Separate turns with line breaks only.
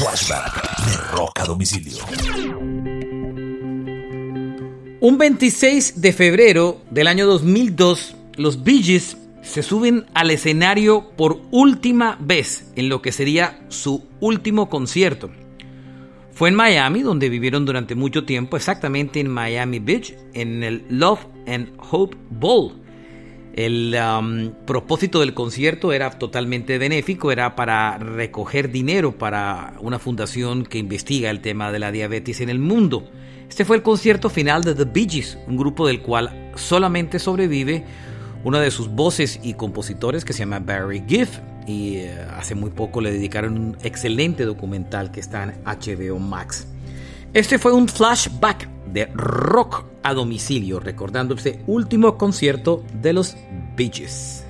Flashback de Rock a domicilio.
Un 26 de febrero del año 2002, los Bee Gees se suben al escenario por última vez en lo que sería su último concierto. Fue en Miami, donde vivieron durante mucho tiempo, exactamente en Miami Beach, en el Love and Hope Bowl. El um, propósito del concierto era totalmente benéfico, era para recoger dinero para una fundación que investiga el tema de la diabetes en el mundo. Este fue el concierto final de The Bee Gees, un grupo del cual solamente sobrevive uno de sus voces y compositores que se llama Barry Giff y eh, hace muy poco le dedicaron un excelente documental que está en HBO Max. Este fue un flashback de rock a domicilio, recordando este último concierto de los Bee Gees.